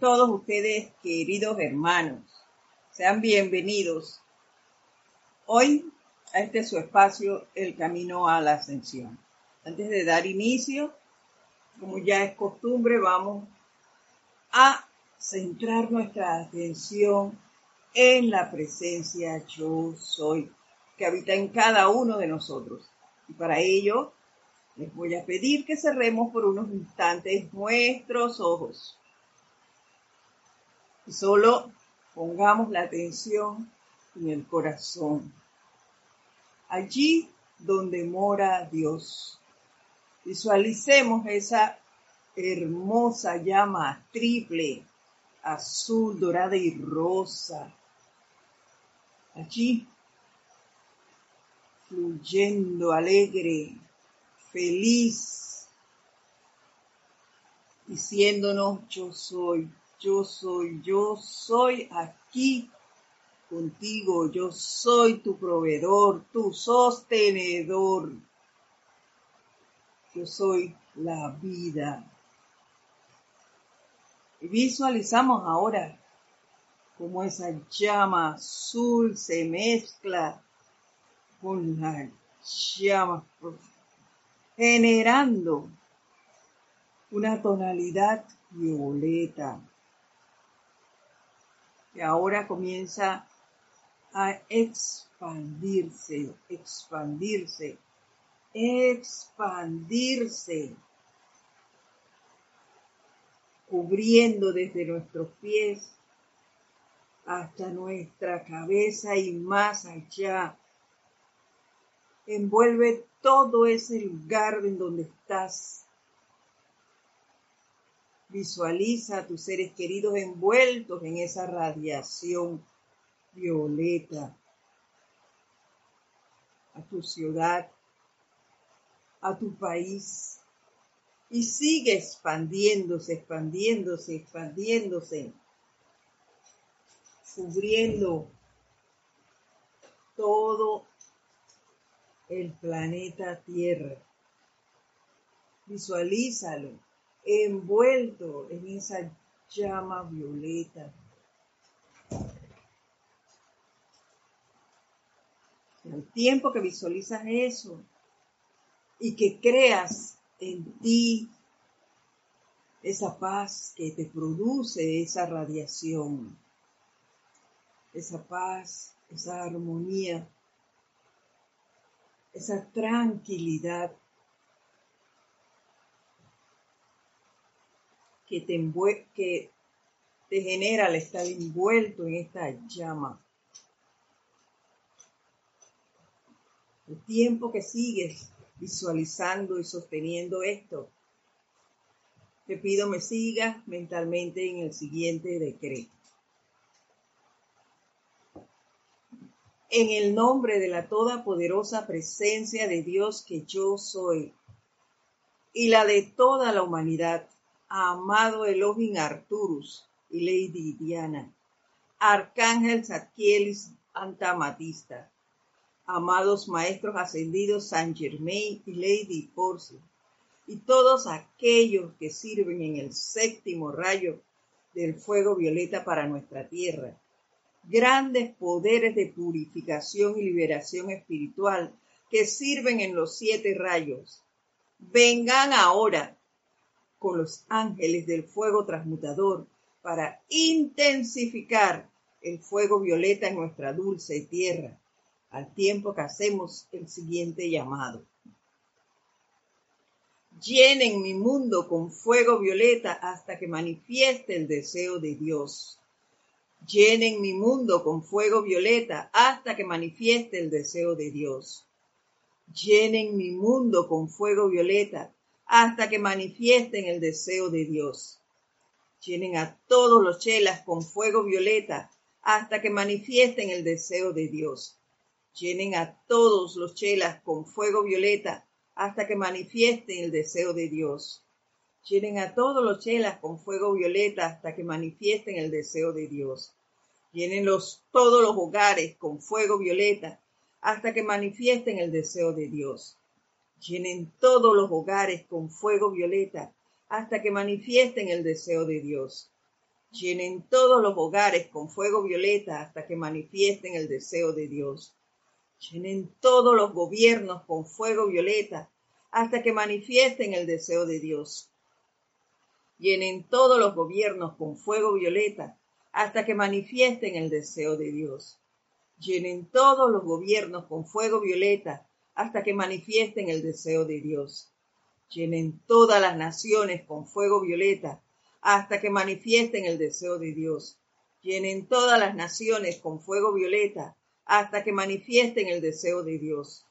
todos ustedes, queridos hermanos. Sean bienvenidos hoy a este su espacio, El Camino a la Ascensión. Antes de dar inicio, como ya es costumbre, vamos a centrar nuestra atención en la presencia yo soy, que habita en cada uno de nosotros. Y para ello, les voy a pedir que cerremos por unos instantes nuestros ojos solo pongamos la atención en el corazón. Allí donde mora Dios. Visualicemos esa hermosa llama triple, azul, dorada y rosa. Allí, fluyendo alegre, feliz, diciéndonos yo soy yo soy, yo soy aquí contigo, yo soy tu proveedor, tu sostenedor. Yo soy la vida. Y visualizamos ahora cómo esa llama azul se mezcla con la llama generando una tonalidad violeta que ahora comienza a expandirse, expandirse, expandirse, cubriendo desde nuestros pies hasta nuestra cabeza y más allá. Envuelve todo ese lugar en donde estás Visualiza a tus seres queridos envueltos en esa radiación violeta, a tu ciudad, a tu país, y sigue expandiéndose, expandiéndose, expandiéndose, cubriendo todo el planeta Tierra. Visualízalo envuelto en esa llama violeta. El tiempo que visualizas eso y que creas en ti esa paz que te produce esa radiación, esa paz, esa armonía, esa tranquilidad que te, que te genera al estar envuelto en esta llama. El tiempo que sigues visualizando y sosteniendo esto, te pido me sigas mentalmente en el siguiente decreto. En el nombre de la todopoderosa presencia de Dios que yo soy y la de toda la humanidad, amado Elohim Arturus y Lady Diana, Arcángel Zadkielis Antamatista, amados maestros ascendidos San Germain y Lady Porce, y todos aquellos que sirven en el séptimo rayo del fuego violeta para nuestra tierra. Grandes poderes de purificación y liberación espiritual que sirven en los siete rayos. Vengan ahora con los ángeles del fuego transmutador para intensificar el fuego violeta en nuestra dulce tierra, al tiempo que hacemos el siguiente llamado. Llenen mi mundo con fuego violeta hasta que manifieste el deseo de Dios. Llenen mi mundo con fuego violeta hasta que manifieste el deseo de Dios. Llenen mi mundo con fuego violeta hasta que manifiesten el deseo de Dios. Llenen a todos los chelas con fuego violeta hasta que manifiesten el deseo de Dios. Llenen a todos los chelas con fuego violeta hasta que manifiesten el deseo de Dios. Llenen a todos los chelas con fuego violeta hasta que manifiesten el deseo de Dios. Llenen todos los hogares con fuego violeta hasta que manifiesten el deseo de Dios. Llenen todos los hogares con fuego violeta hasta que manifiesten el deseo de Dios. Llenen todos los hogares con fuego violeta hasta que manifiesten el deseo de Dios. Llenen todos los gobiernos con fuego violeta hasta que manifiesten el deseo de Dios. Llenen todos los gobiernos con fuego violeta hasta que manifiesten el deseo de Dios. Llenen todos los gobiernos con fuego violeta hasta que manifiesten el deseo de Dios. Llenen todas las naciones con fuego violeta hasta que manifiesten el deseo de Dios. Llenen todas las naciones con fuego violeta hasta que manifiesten el deseo de Dios.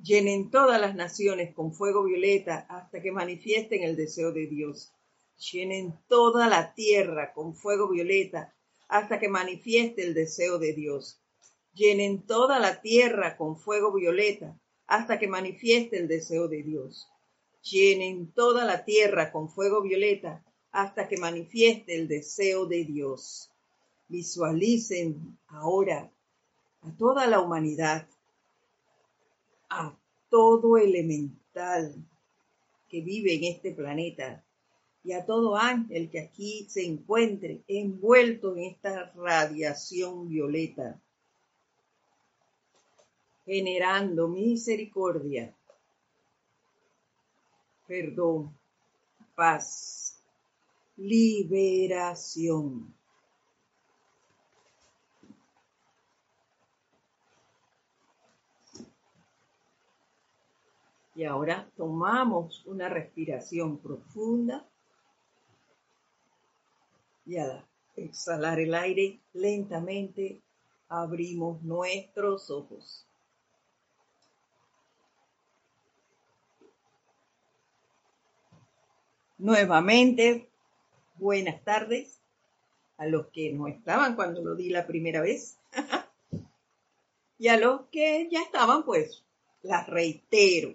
Llenen todas las naciones con fuego violeta hasta que manifiesten el deseo de Dios. Llenen toda la tierra con fuego violeta hasta que manifieste el deseo de Dios. Llenen toda la tierra con fuego violeta hasta que manifieste el deseo de Dios. Llenen toda la tierra con fuego violeta hasta que manifieste el deseo de Dios. Visualicen ahora a toda la humanidad, a todo elemental que vive en este planeta y a todo ángel que aquí se encuentre envuelto en esta radiación violeta, generando misericordia, perdón, paz, liberación. Y ahora tomamos una respiración profunda y al exhalar el aire lentamente abrimos nuestros ojos. Nuevamente, buenas tardes a los que no estaban cuando lo di la primera vez y a los que ya estaban, pues las reitero.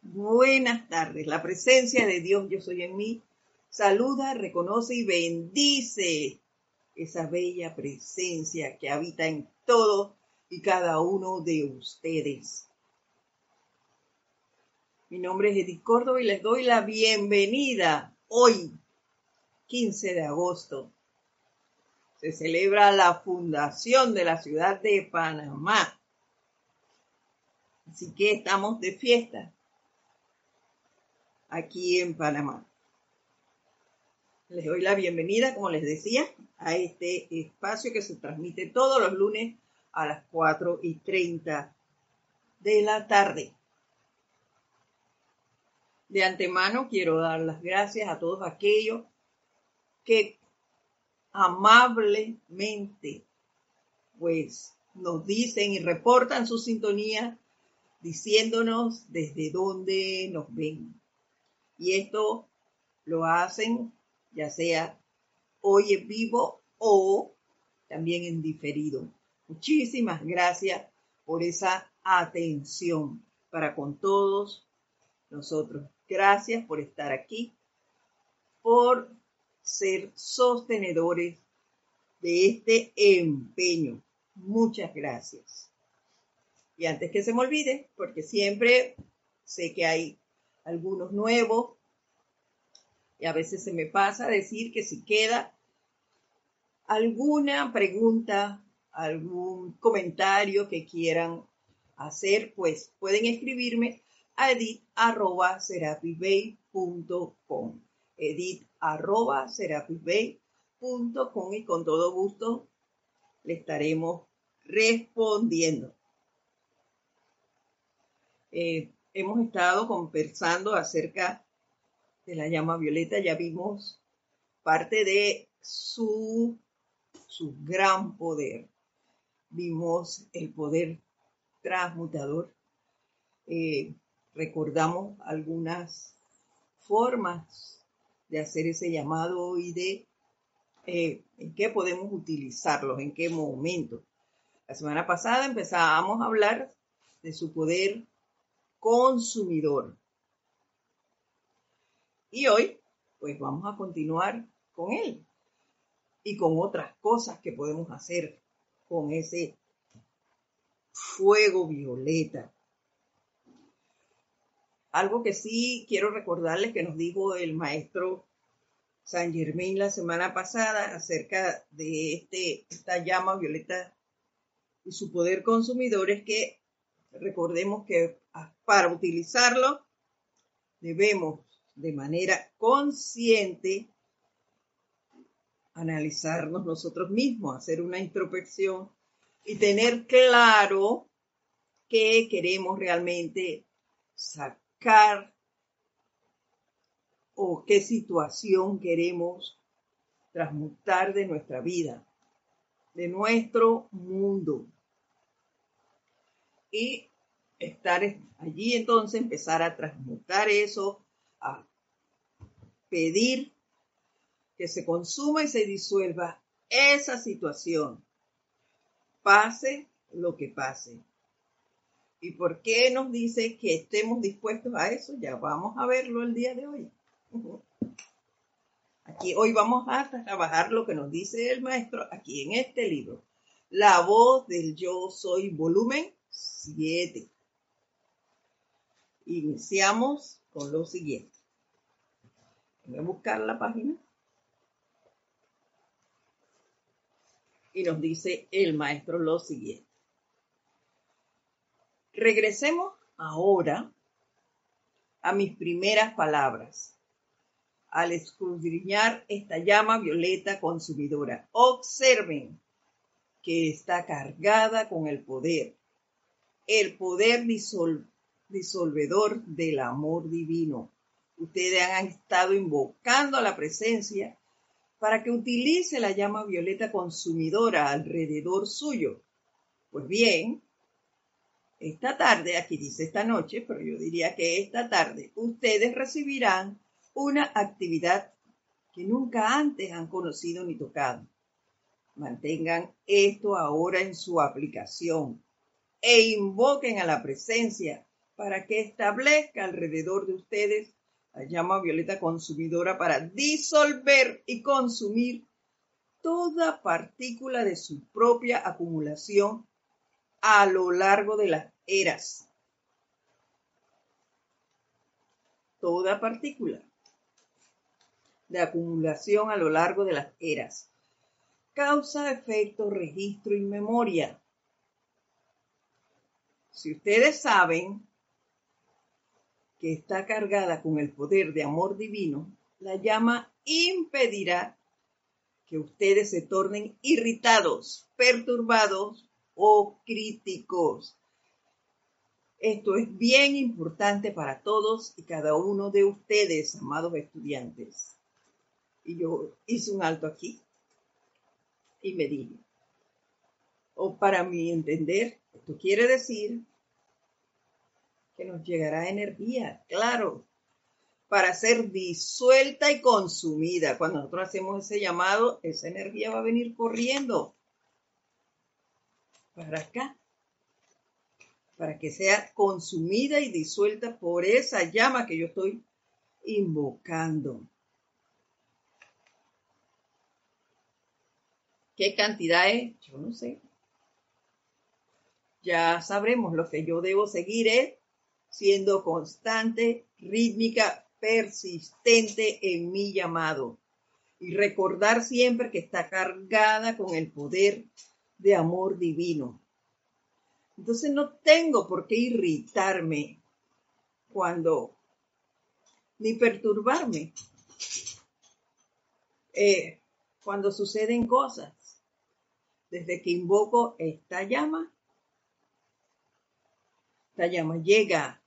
Buenas tardes. La presencia de Dios, yo soy en mí, saluda, reconoce y bendice esa bella presencia que habita en todo y cada uno de ustedes. Mi nombre es Edith Córdoba y les doy la bienvenida hoy, 15 de agosto. Se celebra la fundación de la ciudad de Panamá. Así que estamos de fiesta aquí en Panamá. Les doy la bienvenida, como les decía, a este espacio que se transmite todos los lunes a las 4 y 30 de la tarde. De antemano quiero dar las gracias a todos aquellos que amablemente pues nos dicen y reportan su sintonía diciéndonos desde dónde nos ven. Y esto lo hacen ya sea hoy en vivo o también en diferido. Muchísimas gracias por esa atención para con todos nosotros. Gracias por estar aquí, por ser sostenedores de este empeño. Muchas gracias. Y antes que se me olvide, porque siempre sé que hay algunos nuevos. Y a veces se me pasa decir que si queda alguna pregunta, algún comentario que quieran hacer, pues pueden escribirme edit.com edit.com y con todo gusto le estaremos respondiendo. Eh, hemos estado conversando acerca de la llama violeta, ya vimos parte de su, su gran poder. Vimos el poder transmutador. Eh, recordamos algunas formas de hacer ese llamado y de eh, en qué podemos utilizarlos, en qué momento. La semana pasada empezábamos a hablar de su poder consumidor. Y hoy, pues vamos a continuar con él y con otras cosas que podemos hacer con ese fuego violeta. Algo que sí quiero recordarles que nos dijo el maestro San Germain la semana pasada acerca de este, esta llama violeta y su poder consumidor es que recordemos que para utilizarlo debemos de manera consciente analizarnos nosotros mismos, hacer una introspección y tener claro qué queremos realmente sacar o qué situación queremos transmutar de nuestra vida, de nuestro mundo. Y estar allí entonces, empezar a transmutar eso, a pedir que se consuma y se disuelva esa situación, pase lo que pase. ¿Y por qué nos dice que estemos dispuestos a eso? Ya vamos a verlo el día de hoy. Aquí hoy vamos a trabajar lo que nos dice el maestro aquí en este libro. La voz del yo soy, volumen 7. Iniciamos con lo siguiente. Voy a buscar la página. Y nos dice el maestro lo siguiente. Regresemos ahora a mis primeras palabras al escudriñar esta llama violeta consumidora. Observen que está cargada con el poder, el poder disolvedor del amor divino. Ustedes han estado invocando a la presencia para que utilice la llama violeta consumidora alrededor suyo. Pues bien, esta tarde, aquí dice esta noche, pero yo diría que esta tarde, ustedes recibirán una actividad que nunca antes han conocido ni tocado. Mantengan esto ahora en su aplicación e invoquen a la presencia para que establezca alrededor de ustedes la llama violeta consumidora para disolver y consumir toda partícula de su propia acumulación a lo largo de las eras. Toda partícula de acumulación a lo largo de las eras. Causa, efecto, registro y memoria. Si ustedes saben que está cargada con el poder de amor divino, la llama impedirá que ustedes se tornen irritados, perturbados o críticos. Esto es bien importante para todos y cada uno de ustedes, amados estudiantes. Y yo hice un alto aquí y me dije, o para mi entender, esto quiere decir que nos llegará energía, claro, para ser disuelta y consumida. Cuando nosotros hacemos ese llamado, esa energía va a venir corriendo para acá, para que sea consumida y disuelta por esa llama que yo estoy invocando. ¿Qué cantidad es? Yo no sé. Ya sabremos lo que yo debo seguir es siendo constante, rítmica, persistente en mi llamado. Y recordar siempre que está cargada con el poder de amor divino. Entonces no tengo por qué irritarme cuando, ni perturbarme eh, cuando suceden cosas desde que invoco esta llama, esta llama llega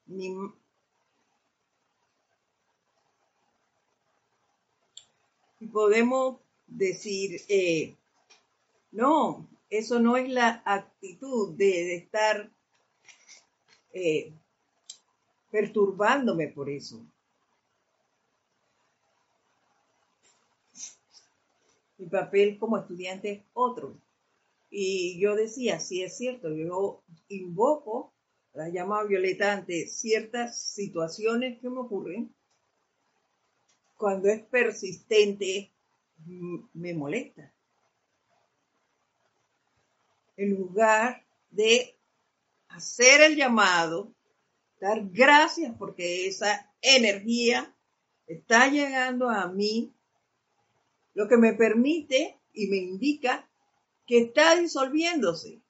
y podemos decir, eh, no, eso no es la actitud de, estar eh, perturbándome por eso. Mi papel como estudiante es otro. Y yo decía, sí es cierto, yo invoco la llama violeta ante ciertas situaciones que me ocurren. Cuando es persistente, me molesta. En lugar de hacer el llamado, dar gracias porque esa energía está llegando a mí lo que me permite y me indica que está disolviéndose,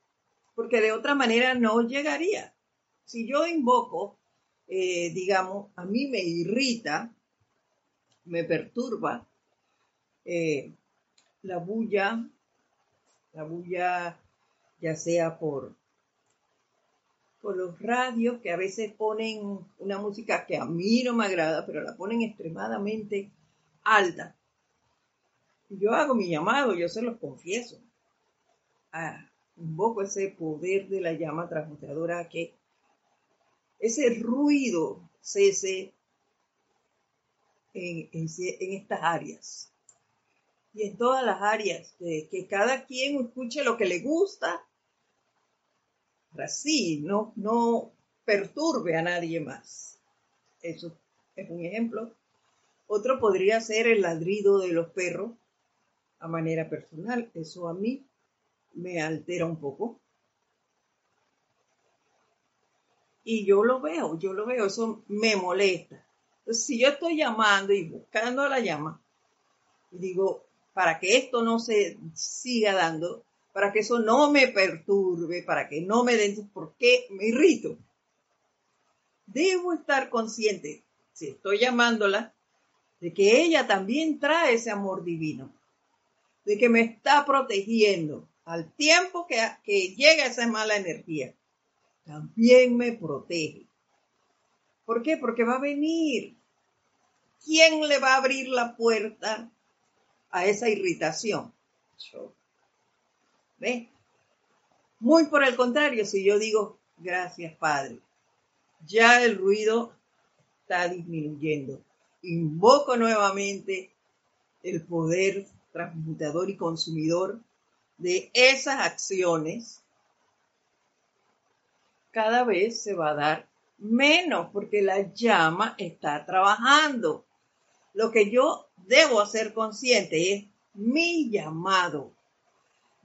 porque de otra manera no llegaría. Si yo invoco, eh, digamos, a mí me irrita, me perturba eh, la bulla, la bulla ya sea por, por los radios que a veces ponen una música que a mí no me agrada, pero la ponen extremadamente alta. Yo hago mi llamado, yo se los confieso. Ah, invoco ese poder de la llama transmutadora que ese ruido cese en, en, estas áreas. Y en todas las áreas, que cada quien escuche lo que le gusta, así, no, no perturbe a nadie más. Eso es un ejemplo. Otro podría ser el ladrido de los perros a manera personal. Eso a mí me altera un poco. Y yo lo veo, yo lo veo, eso me molesta. Entonces, si yo estoy llamando y buscando la llama, digo, para que esto no se siga dando, para que eso no me perturbe, para que no me den, ¿por qué me irrito? Debo estar consciente, si estoy llamándola, de que ella también trae ese amor divino, de que me está protegiendo al tiempo que, que llega esa mala energía. También me protege. ¿Por qué? Porque va a venir ¿quién le va a abrir la puerta a esa irritación? Yo. ¿Ve? Muy por el contrario, si yo digo, gracias Padre, ya el ruido está disminuyendo. Invoco nuevamente el poder transmutador y consumidor de esas acciones. Cada vez se va a dar menos porque la llama está trabajando. Lo que yo debo hacer consciente es mi llamado.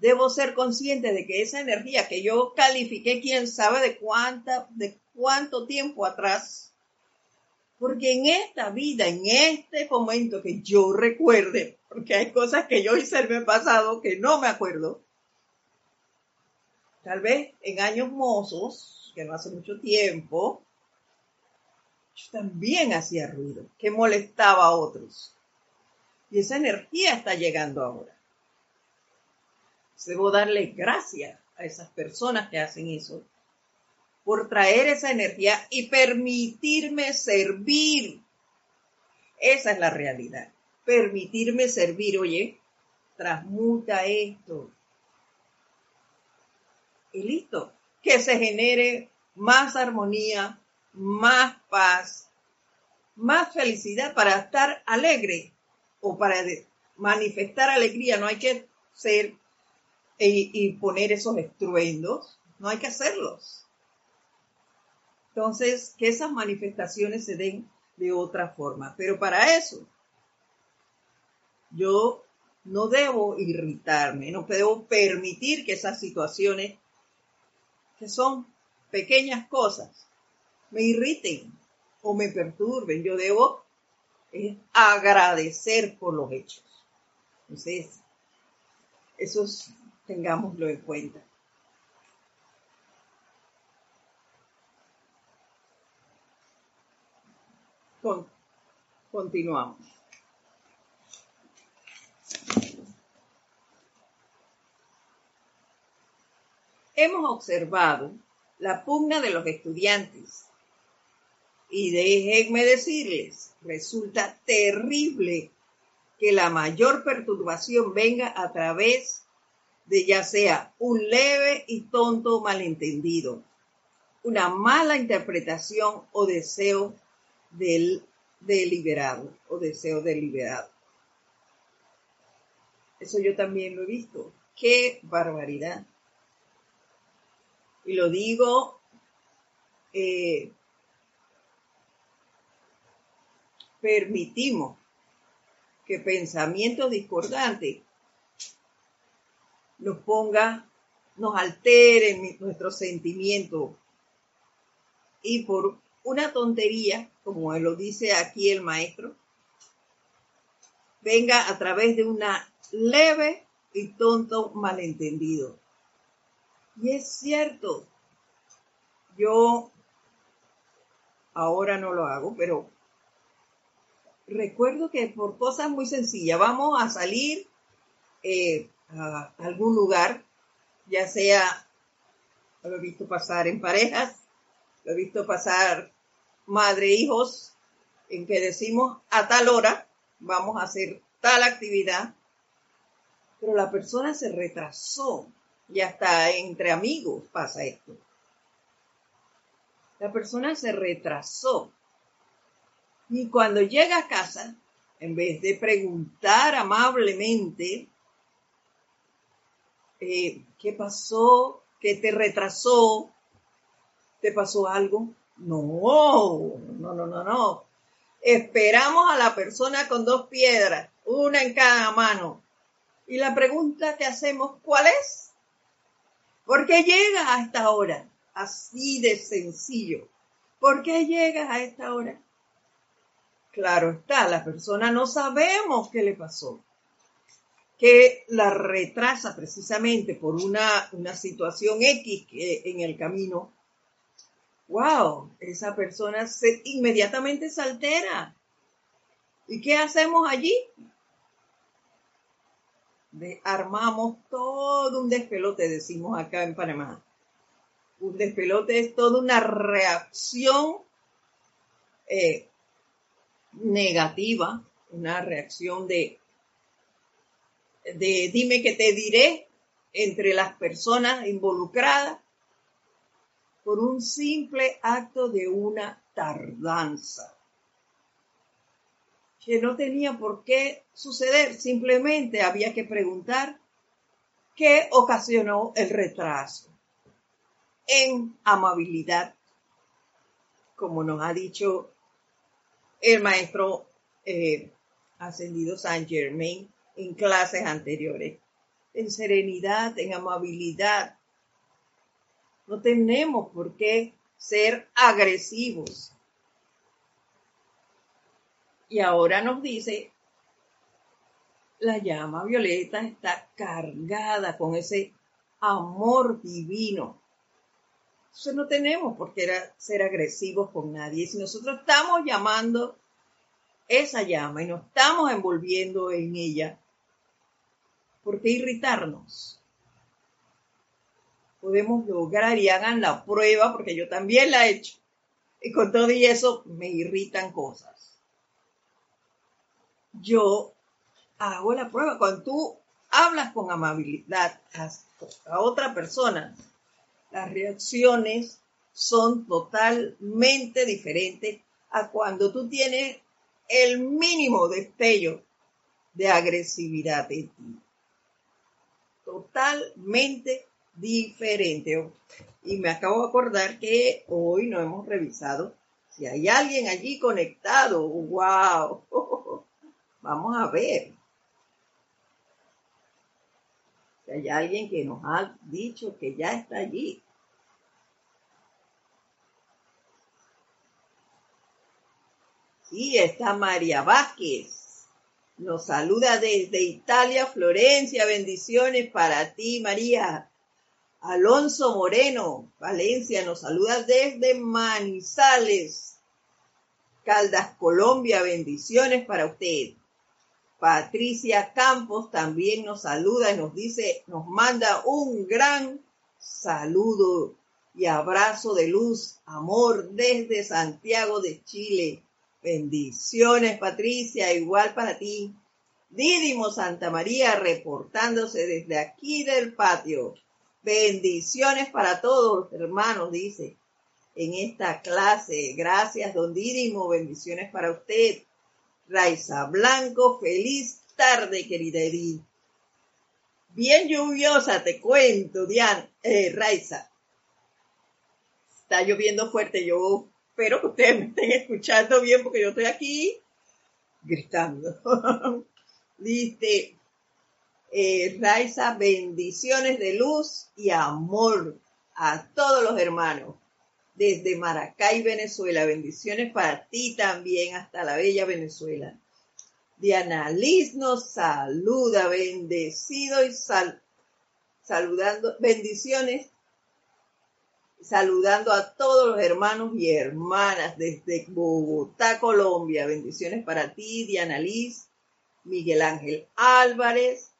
Debo ser consciente de que esa energía que yo califiqué, quién sabe de cuánta, de cuánto tiempo atrás, porque en esta vida, en este momento que yo recuerde, porque hay cosas que yo hice en el pasado que no me acuerdo, tal vez en años mozos, que no hace mucho tiempo, yo también hacía ruido, que molestaba a otros. Y esa energía está llegando ahora. Debo darle gracias a esas personas que hacen eso por traer esa energía y permitirme servir. Esa es la realidad. Permitirme servir, oye, transmuta esto. Y listo, que se genere más armonía, más paz, más felicidad para estar alegre o para manifestar alegría. No hay que ser y, poner esos estruendos, no hay que hacerlos. Entonces, que esas manifestaciones se den de otra forma. Pero para eso, yo no debo irritarme, no debo permitir que esas situaciones, que son pequeñas cosas, me irriten o me perturben. Yo debo eh, agradecer por los hechos. Entonces, eso tengámoslo en cuenta. continuamos. Hemos observado la pugna de los estudiantes y déjenme decirles, resulta terrible que la mayor perturbación venga a través de ya sea un leve y tonto malentendido, una mala interpretación o deseo del deliberado o deseo deliberado. Eso yo también lo he visto. Qué barbaridad. Y lo digo eh, permitimos que pensamientos discordantes nos ponga, nos alteren nuestros sentimientos y por una tontería, como lo dice aquí el maestro, venga a través de una leve y tonto malentendido. Y es cierto, yo ahora no lo hago, pero recuerdo que por cosas muy sencillas, vamos a salir eh, a algún lugar, ya sea, lo he visto pasar en parejas, lo he visto pasar madre, hijos, en que decimos a tal hora vamos a hacer tal actividad, pero la persona se retrasó y hasta entre amigos pasa esto. La persona se retrasó y cuando llega a casa, en vez de preguntar amablemente, eh, ¿qué pasó? ¿Qué te retrasó? ¿Te pasó algo? No, no, no, no, no. Esperamos a la persona con dos piedras, una en cada mano. Y la pregunta que hacemos, ¿cuál es? ¿Por qué llegas a esta hora? Así de sencillo. ¿Por qué llegas a esta hora? Claro está, la persona no sabemos qué le pasó, que la retrasa precisamente por una, una situación X en el camino wow, esa persona se, inmediatamente se altera. ¿Y qué hacemos allí? armamos todo un despelote, decimos acá en Panamá. Un despelote es toda una reacción eh, negativa, una reacción de, de dime que te diré entre las personas involucradas por un simple acto de una tardanza que no tenía por qué suceder, simplemente había que preguntar qué ocasionó el retraso. En amabilidad, como nos ha dicho el maestro eh, ascendido Saint Germain en clases anteriores, en serenidad, en amabilidad, no tenemos por qué ser agresivos. Y ahora nos dice, la llama violeta está cargada con ese amor divino. Entonces no tenemos por qué ser agresivos con nadie. Si nosotros estamos llamando esa llama y nos estamos envolviendo en ella, ¿por qué irritarnos? podemos lograr y hagan la prueba, porque yo también la he hecho. Y con todo y eso me irritan cosas. Yo hago la prueba. Cuando tú hablas con amabilidad a, otra persona, las reacciones son totalmente diferentes a cuando tú tienes el mínimo destello de agresividad en ti. Totalmente diferente. Y me acabo de acordar que hoy no hemos revisado si hay alguien allí conectado. ¡Wow! Vamos a ver. Si hay alguien que nos ha dicho que ya está allí. Sí, está María Vázquez. Nos saluda desde Italia, Florencia. Bendiciones para ti, María. Alonso Moreno, Valencia, nos saluda desde Manizales. Caldas, Colombia, bendiciones para usted. Patricia Campos también nos saluda y nos dice, nos manda un gran saludo y abrazo de luz, amor desde Santiago de Chile. Bendiciones, Patricia, igual para ti. Didimo Santa María reportándose desde aquí del patio. Bendiciones para todos, hermanos, dice en esta clase. Gracias, don Didimo. Bendiciones para usted. Raiza Blanco, feliz tarde, querida Edith. Bien lluviosa, te cuento, Diana, eh, Raiza. Está lloviendo fuerte. Yo espero que ustedes me estén escuchando bien porque yo estoy aquí gritando. dice, eh, Raiza, bendiciones de luz y amor a todos los hermanos. Desde Maracay, Venezuela, bendiciones para ti también hasta la bella Venezuela. Diana Liz nos saluda, bendecido y sal, saludando, bendiciones, saludando a todos los hermanos y hermanas desde Bogotá, Colombia. Bendiciones para ti, Diana Liz, Miguel Ángel Álvarez.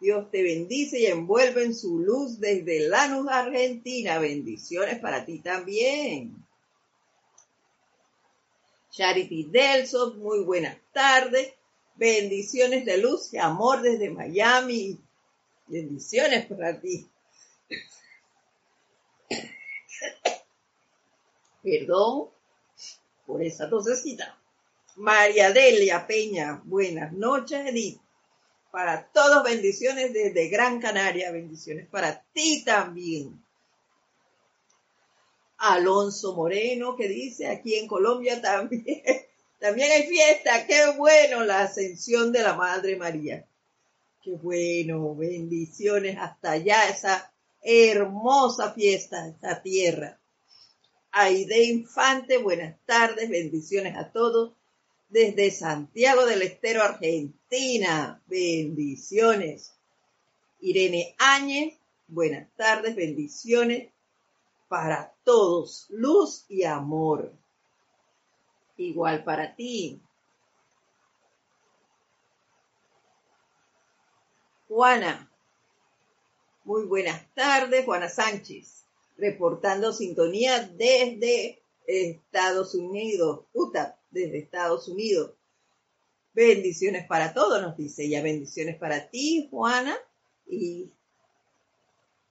Dios te bendice y envuelve en su luz desde Lanús, Argentina. Bendiciones para ti también. Charity Delson, muy buenas tardes. Bendiciones de luz y amor desde Miami. Bendiciones para ti. Perdón por esa tosecita. María Delia Peña, buenas noches, Edith. Para todos, bendiciones desde Gran Canaria, bendiciones para ti también. Alonso Moreno, que dice, aquí en Colombia también también hay fiesta, qué bueno la ascensión de la Madre María. Qué bueno, bendiciones hasta allá, esa hermosa fiesta, esta tierra. Aide Infante, buenas tardes, bendiciones a todos. Desde Santiago del Estero, Argentina, bendiciones. Irene Áñez, buenas tardes, bendiciones para todos, luz y amor igual para ti. Juana, muy buenas tardes, Juana Sánchez, reportando sintonía desde Estados Unidos, Utah, desde Estados Unidos. Bendiciones para todos, nos dice ella. Bendiciones para ti, Juana, y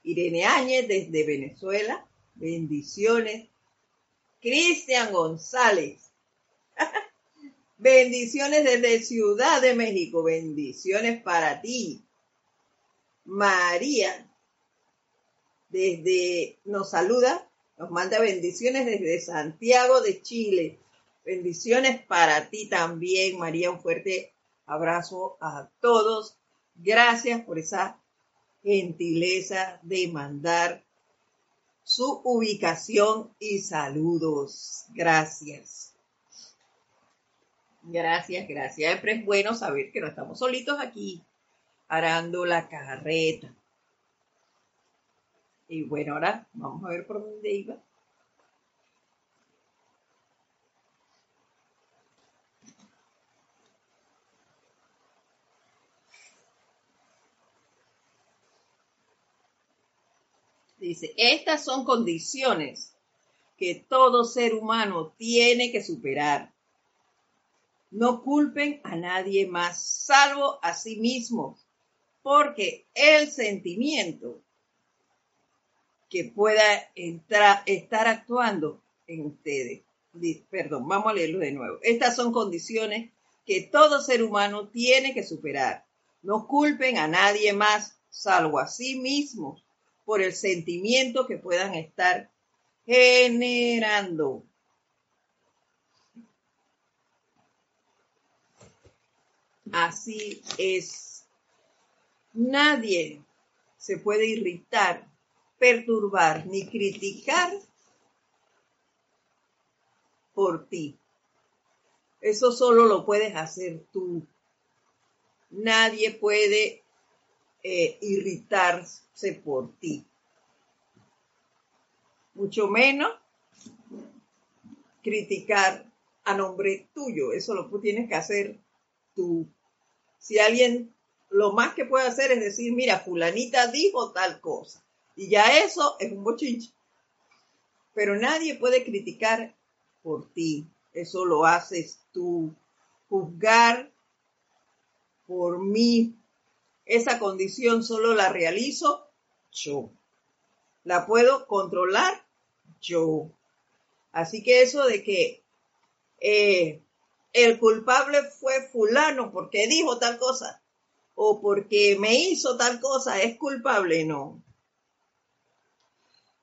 Irene Áñez desde Venezuela. Bendiciones. Cristian González Bendiciones desde Ciudad de México. Bendiciones para ti. María, desde, nos saluda, nos manda bendiciones desde Santiago de Chile. Bendiciones para ti también, María. Un fuerte abrazo a todos. Gracias por esa gentileza de mandar su ubicación y saludos. Gracias. Gracias, gracias. Siempre es bueno saber que no estamos solitos aquí arando la carreta. Y bueno, ahora vamos a ver por dónde iba. Dice, estas son condiciones que todo ser humano tiene que superar no culpen a nadie más, salvo a sí mismos, porque el sentimiento que pueda entrar, estar actuando en ustedes. Perdón, vamos a leerlo de nuevo. Estas son condiciones que todo ser humano tiene que superar. No culpen a nadie más, salvo a sí mismos, por el sentimiento que puedan estar generando. Así es. Nadie se puede irritar, perturbar ni criticar por ti. Eso solo lo puedes hacer tú. Nadie puede eh, irritarse por ti. Mucho menos criticar a nombre tuyo. Eso lo tienes que hacer tú. Si alguien lo más que puede hacer es decir, mira, fulanita dijo tal cosa. Y ya eso es un bochinche. Pero nadie puede criticar por ti. Eso lo haces tú. Juzgar por mí. Esa condición solo la realizo yo. La puedo controlar yo. Así que eso de que eh, el culpable fue fulano porque dijo tal cosa o porque me hizo tal cosa, es culpable, no.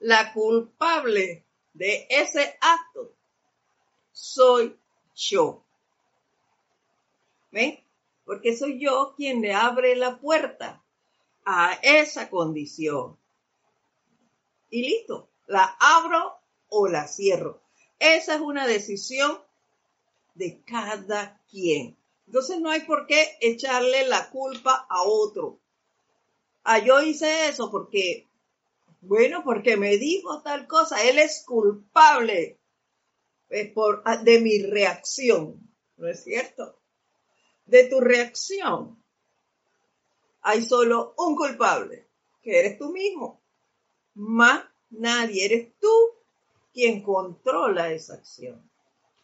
La culpable de ese acto soy yo. ¿Ven? Porque soy yo quien le abre la puerta a esa condición. Y listo, la abro o la cierro. Esa es una decisión de cada quien. Entonces no hay por qué echarle la culpa a otro. Ah, yo hice eso porque, bueno, porque me dijo tal cosa. Él es culpable eh, por, ah, de mi reacción. ¿No es cierto? De tu reacción. Hay solo un culpable, que eres tú mismo. Más nadie, eres tú quien controla esa acción.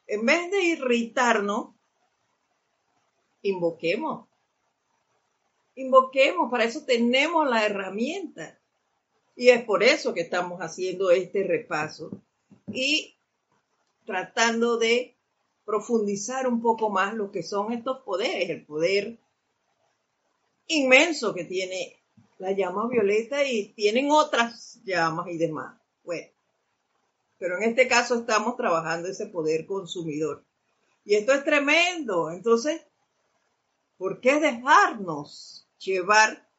En vez de irritarnos, invoquemos. Invoquemos, para eso tenemos la herramienta. Y es por eso que estamos haciendo este repaso y tratando de profundizar un poco más lo que son estos poderes, el poder inmenso que tiene la llama violeta y tienen otras llamas y demás. Bueno, pero en este caso estamos trabajando ese poder consumidor. Y esto es tremendo. Entonces, ¿por qué dejarnos llevar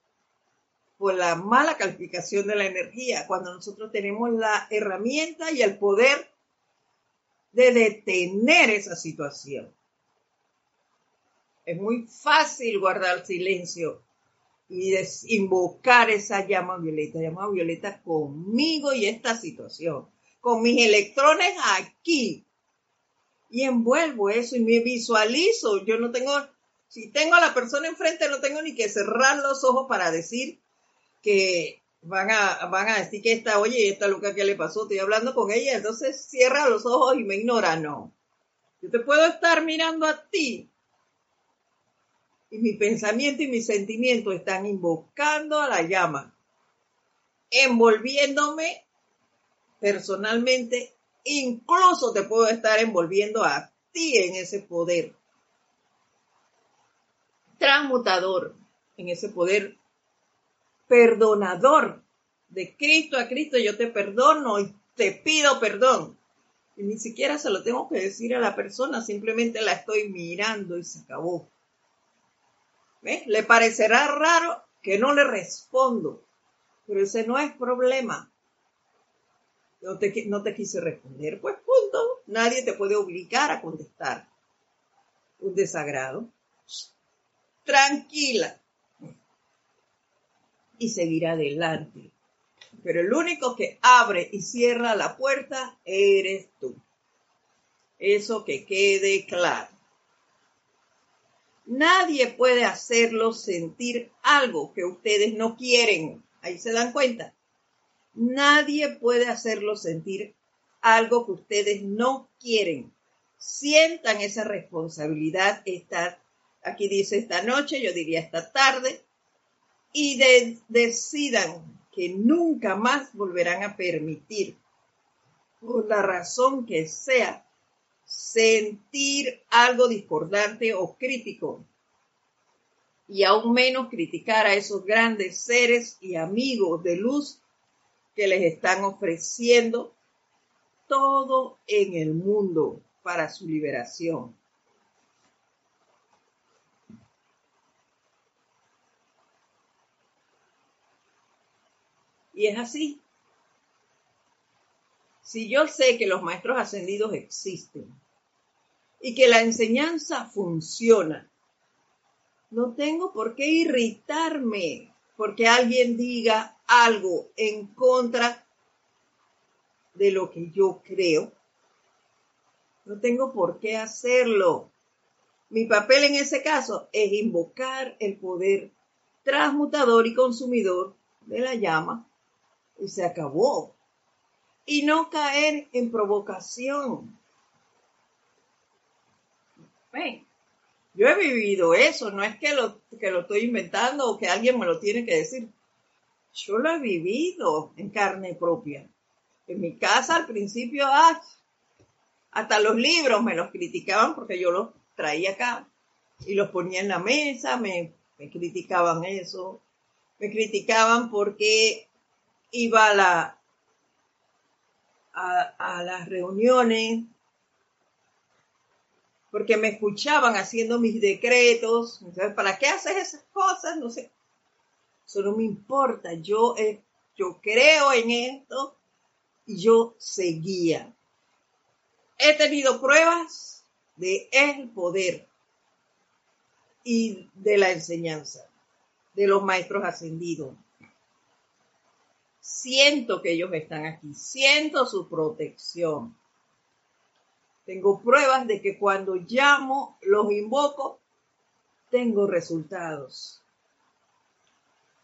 por la mala calificación de la energía cuando nosotros tenemos la herramienta y el poder de detener esa situación? Es muy fácil guardar silencio y invocar esa llama violeta, llama violeta conmigo y esta situación, con mis electrones aquí. Y envuelvo eso y me visualizo. Yo no tengo, si tengo a la persona enfrente, no tengo ni que cerrar los ojos para decir que van a, van a decir que esta, oye, esta loca que le pasó, estoy hablando con ella, entonces cierra los ojos y me ignora. No. Yo te puedo estar mirando a ti y mi pensamiento y mi sentimiento están invocando a la llama, envolviéndome personalmente, incluso te puedo estar envolviendo a ti en ese poder transmutador, en ese poder perdonador. De Cristo a Cristo yo te perdono y te pido perdón. Y ni siquiera se lo tengo que decir a la persona, simplemente la estoy mirando y se acabó. Le parecerá raro que no le respondo, pero ese no es problema. No te, no te quise responder, pues punto. Nadie te puede obligar a contestar. Un desagrado. Tranquila. Y seguir adelante. Pero el único que abre y cierra la puerta eres tú. Eso que quede claro. Nadie puede hacerlos sentir algo que ustedes no quieren. Ahí se dan cuenta. Nadie puede hacerlos sentir algo que ustedes no quieren. Sientan esa responsabilidad esta, aquí dice esta noche, yo diría esta tarde, y decidan que nunca más volverán a permitir, por la razón que sea, sentir algo discordante o crítico y aún menos criticar a esos grandes seres y amigos de luz que les están ofreciendo todo en el mundo para su liberación. Y es así. Si yo sé que los maestros ascendidos existen y que la enseñanza funciona, no tengo por qué irritarme porque alguien diga algo en contra de lo que yo creo. No tengo por qué hacerlo. Mi papel en ese caso es invocar el poder transmutador y consumidor de la llama y se acabó y no caer en provocación. yo he vivido eso, no es que lo, que lo estoy inventando o que alguien me lo tiene que decir. Yo lo he vivido en carne propia. En mi casa al principio, hasta los libros me los criticaban porque yo los traía acá y los ponía en la mesa, me, me criticaban eso, me criticaban porque iba a la, a, las reuniones, porque me escuchaban haciendo mis decretos. ¿para qué haces esas cosas? No sé. Eso no me importa. Yo, eh, yo creo en esto y yo seguía. He tenido pruebas de el poder y de la enseñanza de los maestros ascendidos. Siento que ellos están aquí, siento su protección. Tengo pruebas de que cuando llamo, los invoco, tengo resultados.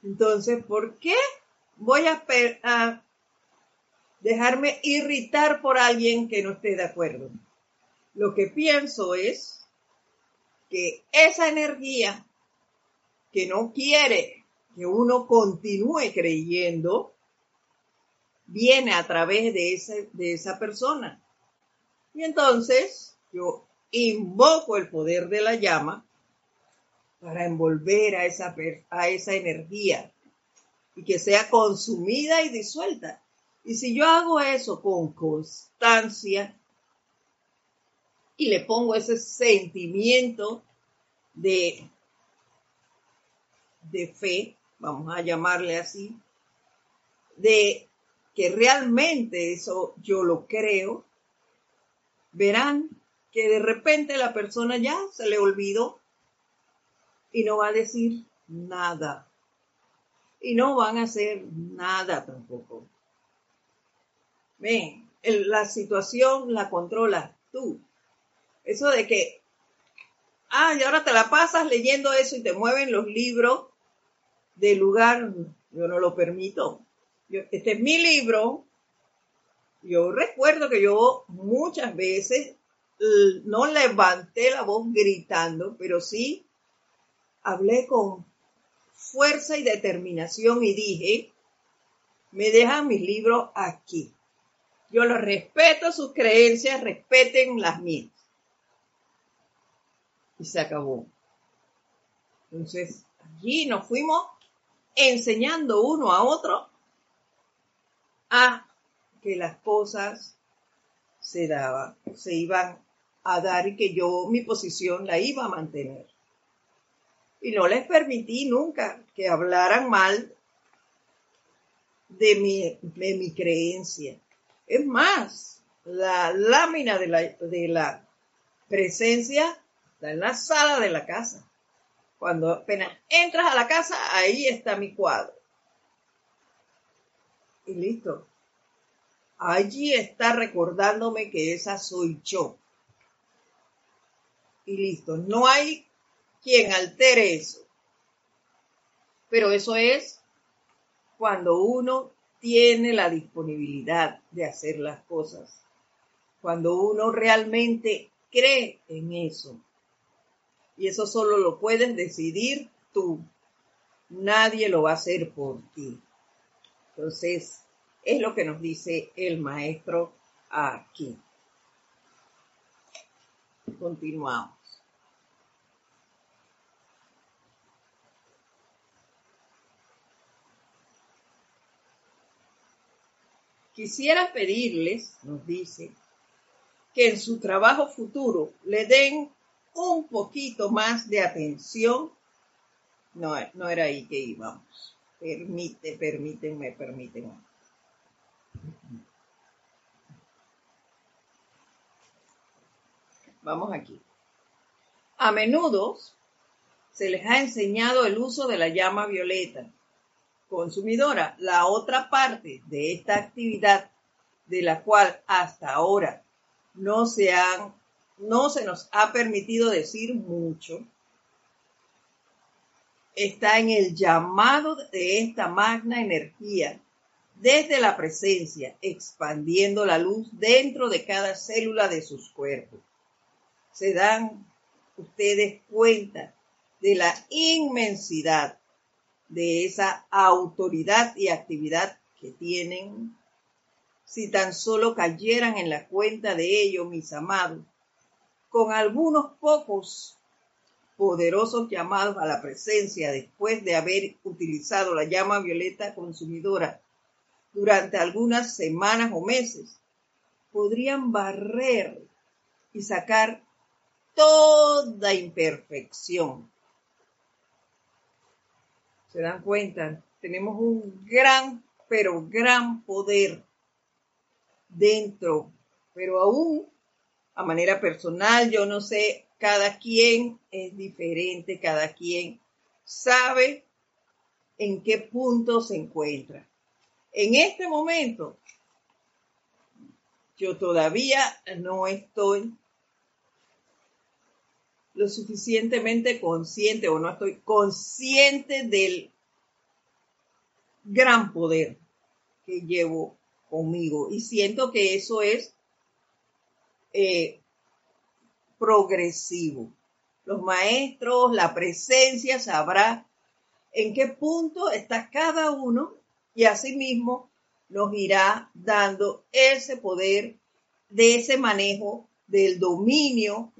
Entonces, ¿por qué voy a, a dejarme irritar por alguien que no esté de acuerdo? Lo que pienso es que esa energía que no quiere que uno continúe creyendo, viene a través de, de esa persona. Y entonces yo invoco el poder de la llama para envolver a esa, a esa energía y que sea consumida y disuelta. Y si yo hago eso con constancia y le pongo ese sentimiento de, de fe, vamos a llamarle así, de que realmente eso yo lo creo, verán que de repente la persona ya se le olvidó y no va a decir nada. Y no van a hacer nada tampoco. Ven, la situación la controlas tú. Eso de que, ah, y ahora te la pasas leyendo eso y te mueven los libros del lugar, yo no lo permito. Este es mi libro. Yo recuerdo que yo muchas veces no levanté la voz gritando, pero sí hablé con fuerza y determinación y dije, me dejan mis libros aquí. Yo los respeto, sus creencias, respeten las mías. Y se acabó. Entonces, allí nos fuimos enseñando uno a otro a que las cosas se daban, se iban a dar y que yo mi posición la iba a mantener y no les permití nunca que hablaran mal de mi, de mi creencia. Es más, la lámina de la, de la presencia está en la sala de la casa. Cuando apenas entras a la casa, ahí está mi cuadro. Y listo. Allí está recordándome que esa soy yo. Y listo. No hay quien altere eso. Pero eso es cuando uno tiene la disponibilidad de hacer las cosas, cuando uno realmente cree en eso. Y eso solo lo puedes decidir tú. Nadie lo va a hacer por ti. Entonces, es lo que nos dice el maestro aquí. Continuamos. Quisiera pedirles, nos dice, que en su trabajo futuro le den un poquito más de atención. No, no era ahí que íbamos. Permite, permítanme, permítanme. Vamos aquí. A menudo se les ha enseñado el uso de la llama violeta consumidora. La otra parte de esta actividad de la cual hasta ahora no se han, no se nos ha permitido decir mucho, está en el llamado de esta magna energía desde la presencia, expandiendo la luz dentro de cada célula de sus cuerpos. Se dan ustedes cuenta de la inmensidad de esa autoridad y actividad que tienen, si tan solo cayeran en la cuenta de ello, mis amados, con algunos pocos poderosos llamados a la presencia después de haber utilizado la llama violeta consumidora durante algunas semanas o meses, podrían barrer y sacar toda imperfección. Se dan cuenta, tenemos un gran, pero gran poder dentro, pero aún a manera personal, yo no sé cada quien es diferente, cada quien sabe en qué punto se encuentra. En este momento, yo todavía no estoy lo suficientemente consciente o no estoy consciente del gran poder que llevo conmigo y siento que eso es eh, progresivo. Los maestros, la presencia sabrá en qué punto está cada uno y asimismo nos irá dando ese poder de ese manejo del dominio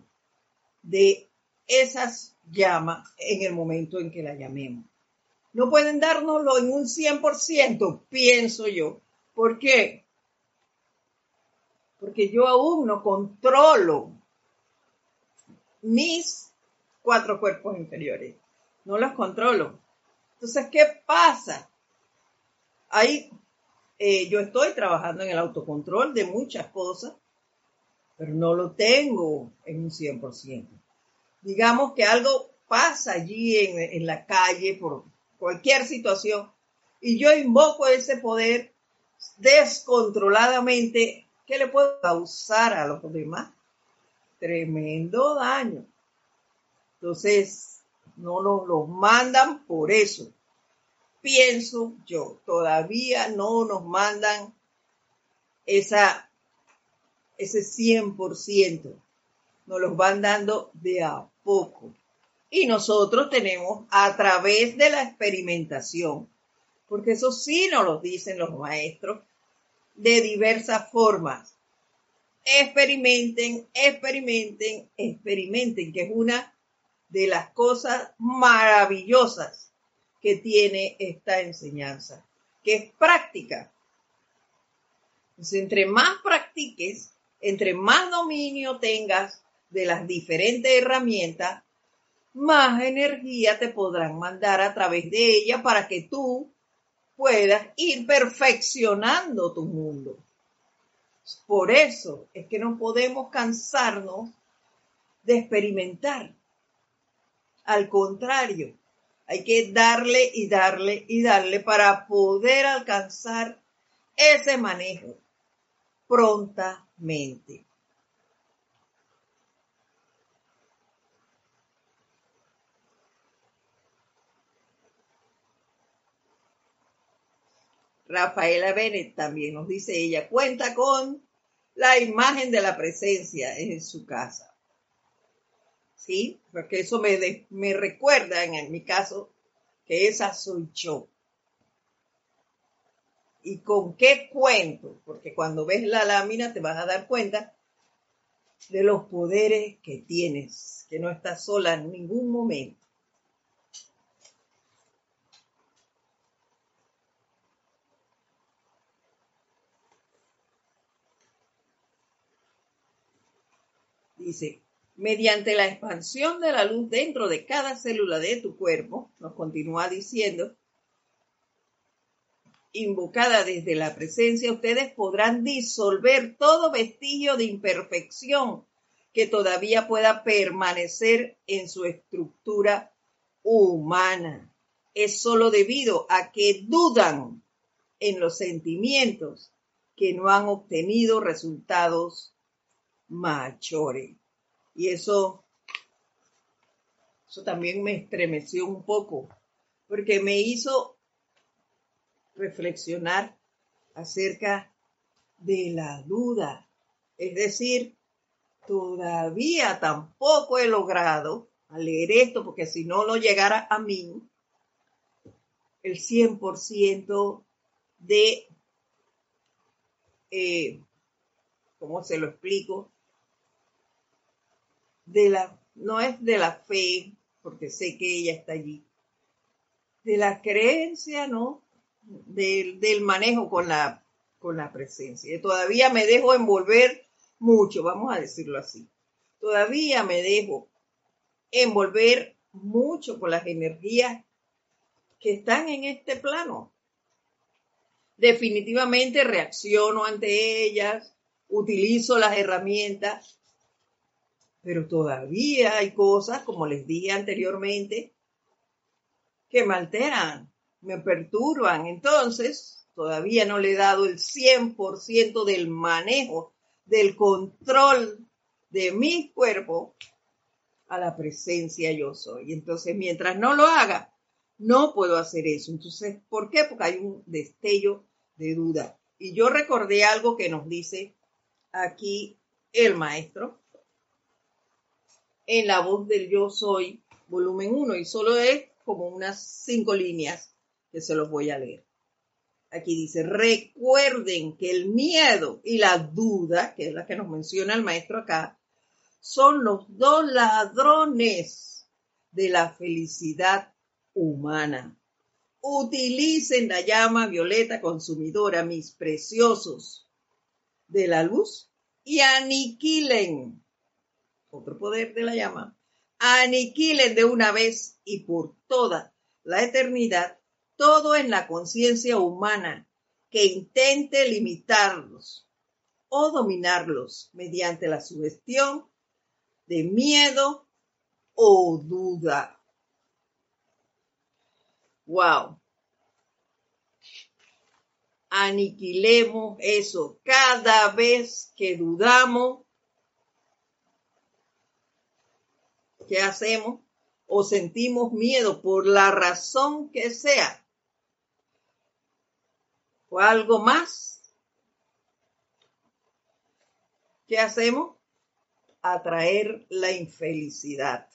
de esas llamas en el momento en que la llamemos. No pueden dárnoslo en un 100%, pienso yo. ¿Por qué? Porque yo aún no controlo mis cuatro cuerpos inferiores. No los controlo. Entonces, ¿qué pasa? Ahí eh, yo estoy trabajando en el autocontrol de muchas cosas, pero no lo tengo en un 100%. Digamos que algo pasa allí en, en la calle por cualquier situación y yo invoco ese poder descontroladamente, ¿qué le puede causar a los demás? Tremendo daño. Entonces, no nos los mandan por eso. Pienso yo, todavía no nos mandan esa, ese 100%. Nos los van dando de a poco. Y nosotros tenemos a través de la experimentación, porque eso sí nos lo dicen los maestros, de diversas formas. Experimenten, experimenten, experimenten, que es una de las cosas maravillosas que tiene esta enseñanza, que es práctica. Entonces, entre más practiques, entre más dominio tengas de las diferentes herramientas, más energía te podrán mandar a través de ella para que tú puedas ir perfeccionando tu mundo. Por eso es que no podemos cansarnos de experimentar. Al contrario, hay que darle y darle y darle para poder alcanzar ese manejo prontamente. Rafaela Bennett también nos dice ella, cuenta con la imagen de la presencia en su casa. ¿Sí? Porque eso me, me recuerda en mi caso que esa soy yo. ¿Y con qué cuento? Porque cuando ves la lámina te vas a dar cuenta de los poderes que tienes, que no estás sola en ningún momento. Dice, mediante la expansión de la luz dentro de cada célula de tu cuerpo, nos continúa diciendo, invocada desde la presencia, ustedes podrán disolver todo vestigio de imperfección que todavía pueda permanecer en su estructura humana. Es solo debido a que dudan en los sentimientos que no han obtenido resultados mayores. Y eso, eso también me estremeció un poco, porque me hizo reflexionar acerca de la duda. Es decir, todavía tampoco he logrado al leer esto, porque si no, no llegara a mí el 100% de, eh, ¿cómo se lo explico? De la, no es de la fe, porque sé que ella está allí, de la creencia, ¿no? Del, del manejo con la, con la presencia. Todavía me dejo envolver mucho, vamos a decirlo así. Todavía me dejo envolver mucho con las energías que están en este plano. Definitivamente reacciono ante ellas, utilizo las herramientas, Pero todavía hay cosas, como les dije anteriormente, que me alteran, me perturban. Entonces, todavía no le he dado el 100% del manejo, del control de mi cuerpo a la presencia yo soy. Entonces, mientras no lo haga, no puedo hacer eso. Entonces, ¿por qué? Porque hay un destello de duda. Y yo recordé algo que nos dice aquí el maestro en la voz del yo soy, volumen 1, y solo es como unas cinco líneas que se los voy a leer. Aquí dice, recuerden que el miedo y la duda, que es la que nos menciona el maestro acá, son los dos ladrones de la felicidad humana. Utilicen la llama violeta consumidora, mis preciosos, de la luz y aniquilen, otro poder de la llama, aniquilen de una vez y por toda la eternidad todo en la conciencia humana que intente limitarlos o dominarlos mediante la sugestión de miedo o duda. Wow. Aniquilemos eso. Cada vez que dudamos, ¿qué hacemos? O sentimos miedo por la razón que sea. O algo más. ¿Qué hacemos? Atraer la infelicidad.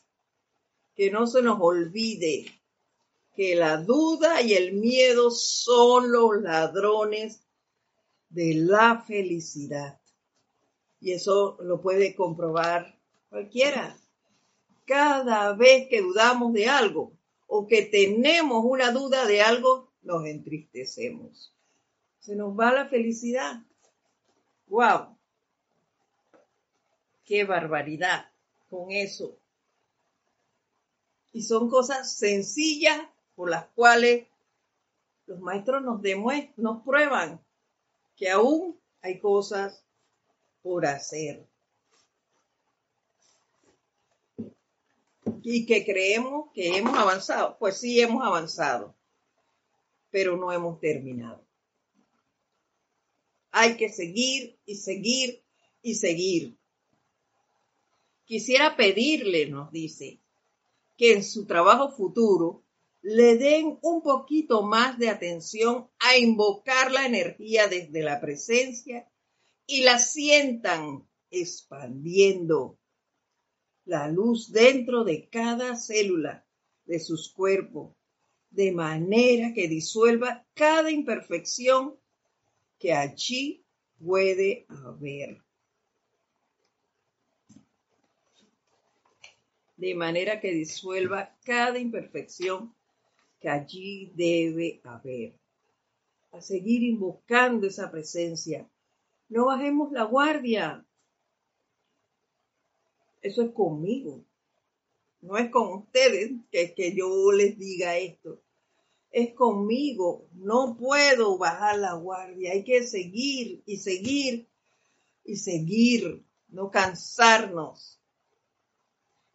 Que no se nos olvide que la duda y el miedo son los ladrones de la felicidad. Y eso lo puede comprobar cualquiera. Cada vez que dudamos de algo o que tenemos una duda de algo, nos entristecemos. Se nos va la felicidad. ¡Wow! ¡Qué barbaridad con eso! Y son cosas sencillas por las cuales los maestros nos demuestran, nos prueban que aún hay cosas por hacer. Y que creemos que hemos avanzado. Pues sí, hemos avanzado, pero no hemos terminado. Hay que seguir y seguir y seguir. Quisiera pedirle, nos dice, que en su trabajo futuro le den un poquito más de atención a invocar la energía desde la presencia y la sientan expandiendo la luz dentro de cada célula de sus cuerpos, de manera que disuelva cada imperfección que allí puede haber. De manera que disuelva cada imperfección que allí debe haber. A seguir invocando esa presencia. No bajemos la guardia. Eso es conmigo. No es con ustedes que, yo les diga esto. Es conmigo. No puedo bajar la guardia. Hay que seguir y seguir y seguir. No cansarnos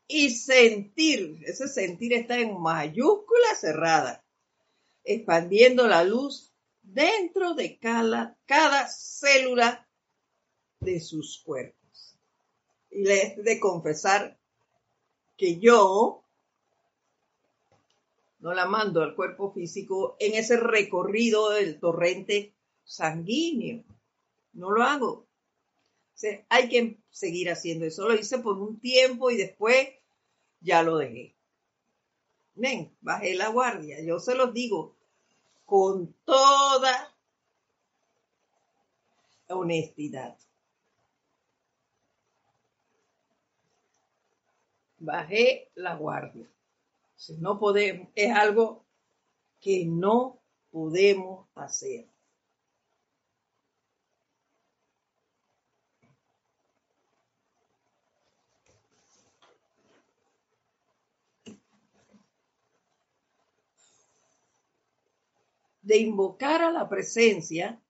y sentir. Ese sentir está en mayúscula cerrada, expandiendo la luz dentro de cada célula de sus cuerpos. Y le he de confesar que yo no la mando al cuerpo físico en ese recorrido del torrente sanguíneo. No lo hago. hay que seguir haciendo eso. Lo hice por un tiempo y después ya lo dejé. Ven, bajé la guardia, yo se los digo con toda honestidad. Bajé la guardia. Si no podemos, es algo que no podemos hacer. de invocar a la presencia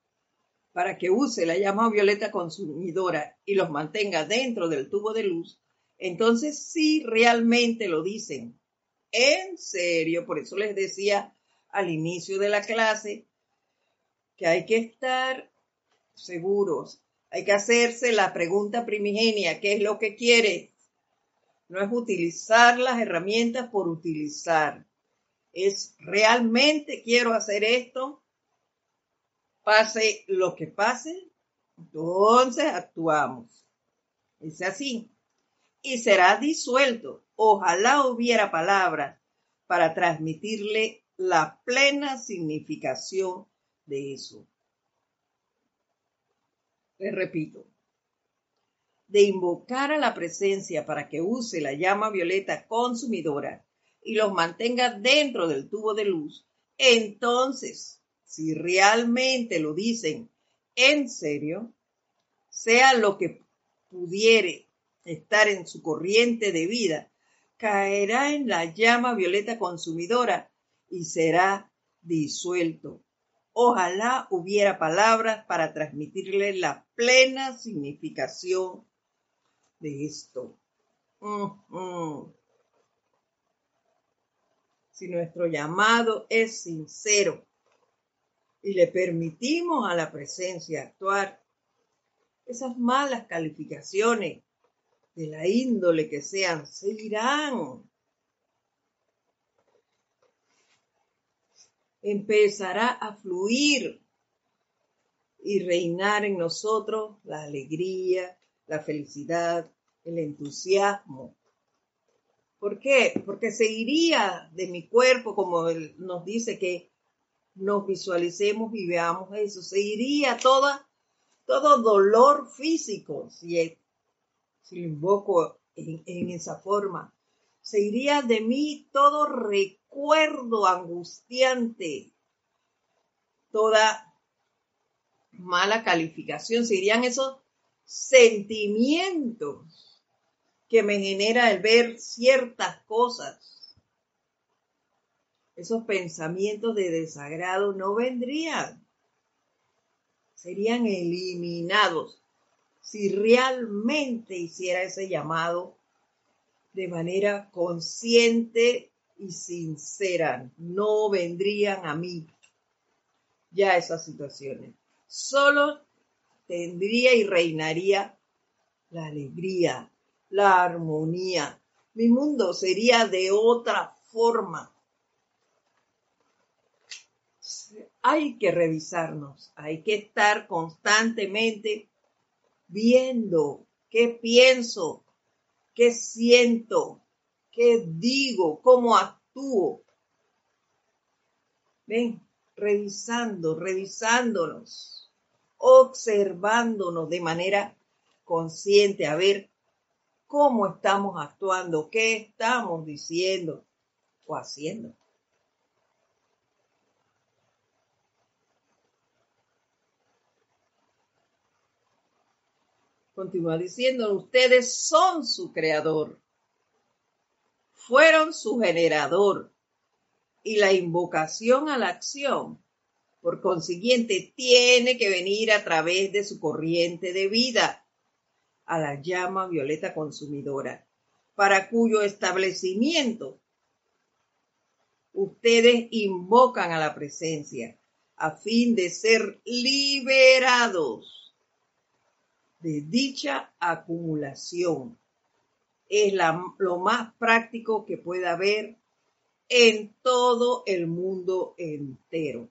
para que use la llama violeta consumidora y los mantenga dentro del tubo de luz, Entonces, sí, realmente lo dicen. En serio, por eso les decía al inicio de la clase que hay que estar seguros, hay que hacerse la pregunta primigenia, ¿qué es lo que quiere? No es utilizar las herramientas por utilizar. Es realmente quiero hacer esto, pase lo que pase, entonces actuamos. Es así. Y será disuelto. Ojalá hubiera palabras para transmitirle la plena significación de eso. Les repito, de invocar a la presencia para que use la llama violeta consumidora y los mantenga dentro del tubo de luz, entonces, si realmente lo dicen en serio, sea lo que pudiere estar en su corriente de vida, caerá en la llama violeta consumidora y será disuelto. Ojalá hubiera palabras para transmitirle la plena significación de esto. Si nuestro llamado es sincero y le permitimos a la presencia actuar, esas malas calificaciones de la índole que sean se irán. Empezará a fluir y reinar en nosotros la alegría, la felicidad, el entusiasmo. ¿Por qué? Porque se iría de mi cuerpo, como él nos dice que nos visualicemos y veamos eso, se iría toda todo dolor físico, si, si lo invoco en, en esa forma, se iría de mí todo recuerdo angustiante, toda mala calificación, se irían esos sentimientos que me genera el ver ciertas cosas. Esos pensamientos de desagrado no vendrían. Serían eliminados si realmente hiciera ese llamado de manera consciente y sincera. No vendrían a mí ya esas situaciones. Solo tendría y reinaría la alegría, la armonía. Mi mundo sería de otra forma. hay que revisarnos, hay que estar constantemente viendo qué pienso, qué siento, qué digo, cómo actúo. Ven, revisando, revisándonos, observándonos de manera consciente, a ver cómo estamos actuando, qué estamos diciendo o haciendo. Continúa diciendo, ustedes son su creador, fueron su generador y la invocación a la acción, por consiguiente, tiene que venir a través de su corriente de vida, a la llama violeta consumidora, para cuyo establecimiento ustedes invocan a la presencia a fin de ser liberados de dicha acumulación. Es lo más práctico que pueda haber en todo el mundo entero.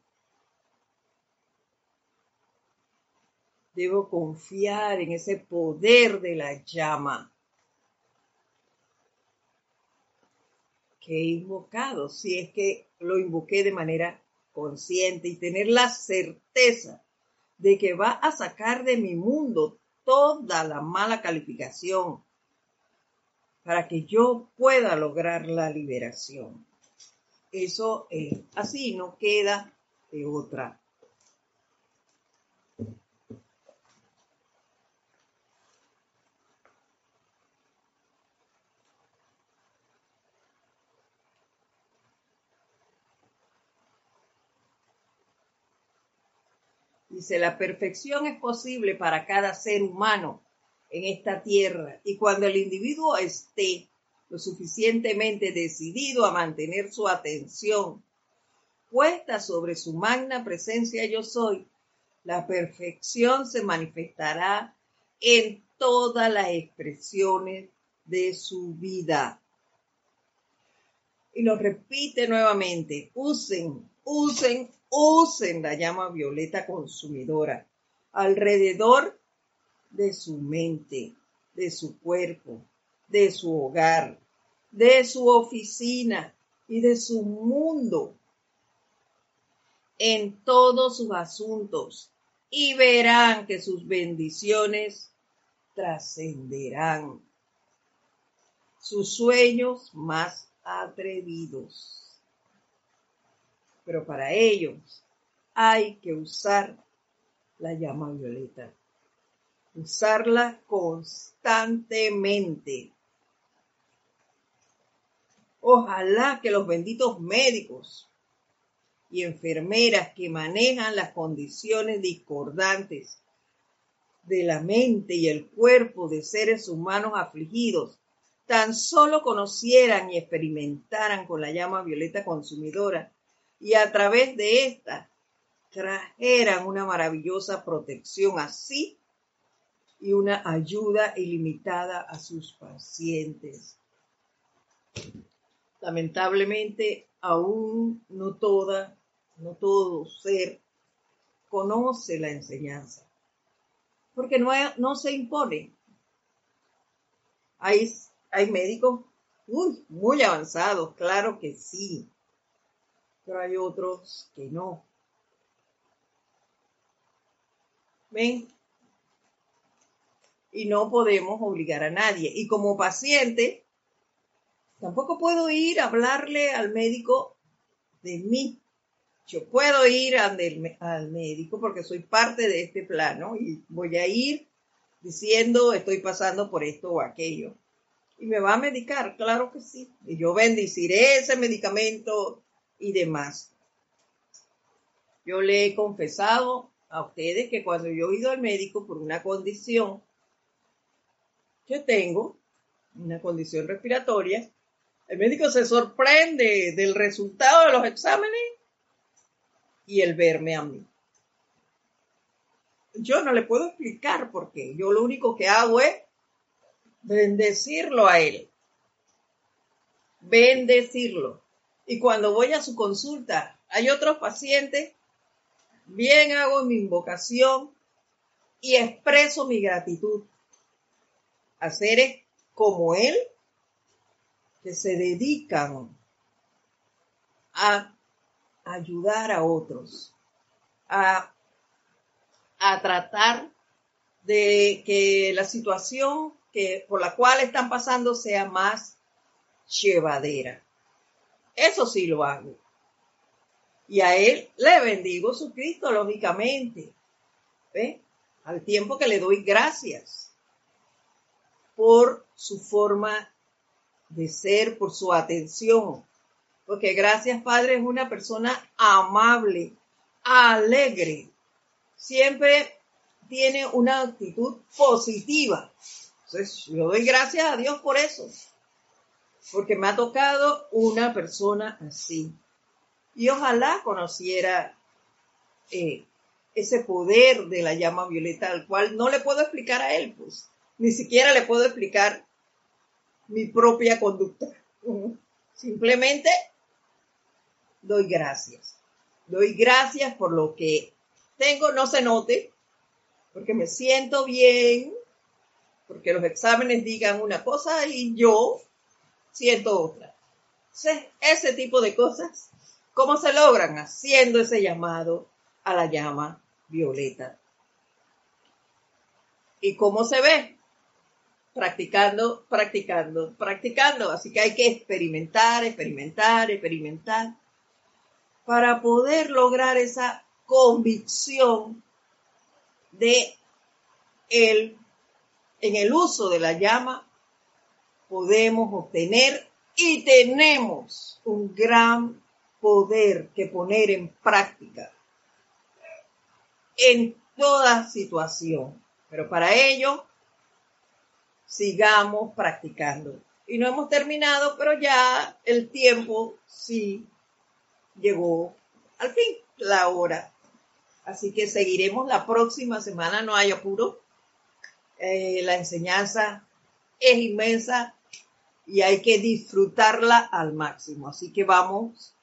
Debo confiar en ese poder de la llama que he invocado, si es que lo invoqué de manera consciente y tener la certeza de que va a sacar de mi mundo toda la mala calificación para que yo pueda lograr la liberación. Eso es así, no queda de otra. Dice, la perfección es posible para cada ser humano en esta tierra y cuando el individuo esté lo suficientemente decidido a mantener su atención puesta sobre su magna presencia yo soy, la perfección se manifestará en todas las expresiones de su vida. Y lo repite nuevamente, usen, usen, usen la llama violeta consumidora alrededor de su mente, de su cuerpo, de su hogar, de su oficina y de su mundo en todos sus asuntos y verán que sus bendiciones trascenderán sus sueños más atrevidos. Pero para ellos hay que usar la llama violeta. Usarla constantemente. Ojalá que los benditos médicos y enfermeras que manejan las condiciones discordantes de la mente y el cuerpo de seres humanos afligidos tan solo conocieran y experimentaran con la llama violeta consumidora y a través de esta trajeran una maravillosa protección así y una ayuda ilimitada a sus pacientes. Lamentablemente, aún no toda, no todo ser conoce la enseñanza, porque no, no se impone. Hay, hay médicos muy avanzados, claro que sí, pero hay otros que no. ¿Ven? Y no podemos obligar a nadie. Y como paciente, tampoco puedo ir a hablarle al médico de mí. Yo puedo ir al, médico porque soy parte de este plano y voy a ir diciendo estoy pasando por esto o aquello. Y me va a medicar, claro que sí. Y yo bendiciré ese medicamento y demás. Yo le he confesado a ustedes que cuando yo he ido al médico por una condición que tengo, una condición respiratoria, el médico se sorprende del resultado de los exámenes y el verme a mí. Yo no le puedo explicar por qué. Yo lo único que hago es bendecirlo a él. Bendecirlo. Y cuando voy a su consulta, hay otros pacientes, bien hago mi invocación y expreso mi gratitud a seres como él que se dedican a ayudar a otros, a, a tratar de que la situación que, por la cual están pasando sea más llevadera. Eso sí lo hago. Y a él le bendigo su Cristo, lógicamente. ¿Ve? Al tiempo que le doy gracias por su forma de ser, por su atención. Porque gracias, Padre, es una persona amable, alegre. Siempre tiene una actitud positiva. Entonces, yo doy gracias a Dios por eso. Porque me ha tocado una persona así. Y ojalá conociera eh, ese poder de la llama violeta, al cual no le puedo explicar a él, pues. Ni siquiera le puedo explicar mi propia conducta. Simplemente doy gracias. Doy gracias por lo que tengo, no se note, porque me siento bien, porque los exámenes digan una cosa y yo siento otra. Ese tipo de cosas, ¿cómo se logran? Haciendo ese llamado a la llama violeta. ¿Y cómo se ve? practicando, practicando, practicando. Así que hay que experimentar, experimentar, experimentar para poder lograr esa convicción de el, en el uso de la llama podemos obtener y tenemos un gran poder que poner en práctica en toda situación. Pero para ello sigamos practicando. Y no hemos terminado, pero ya el tiempo sí llegó al fin, la hora. Así que seguiremos la próxima semana, no hay apuro. Eh, la enseñanza es inmensa y hay que disfrutarla al máximo. Así que vamos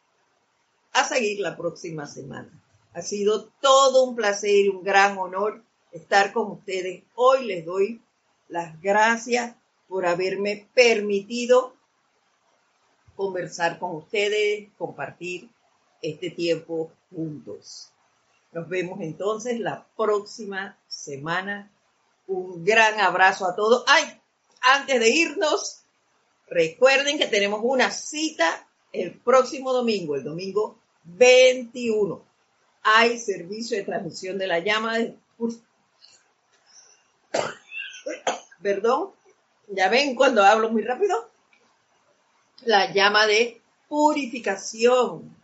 a seguir la próxima semana. Ha sido todo un placer y un gran honor estar con ustedes. Hoy les doy las gracias por haberme permitido conversar con ustedes, compartir este tiempo juntos. Nos vemos entonces la próxima semana. Un gran abrazo a todos. Ay, antes de irnos, recuerden que tenemos una cita el próximo domingo, el domingo 21. Hay servicio de transmisión de la llama de... Perdón, ya ven cuando hablo muy rápido. La llama de purificación.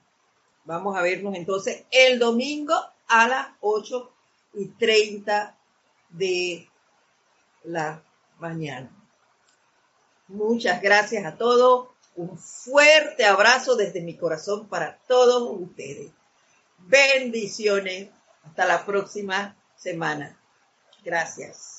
Vamos a vernos entonces el domingo a las 8 y 30 de la mañana. Muchas gracias a todos. Un fuerte abrazo desde mi corazón para todos ustedes. Bendiciones. Hasta la próxima semana. Gracias.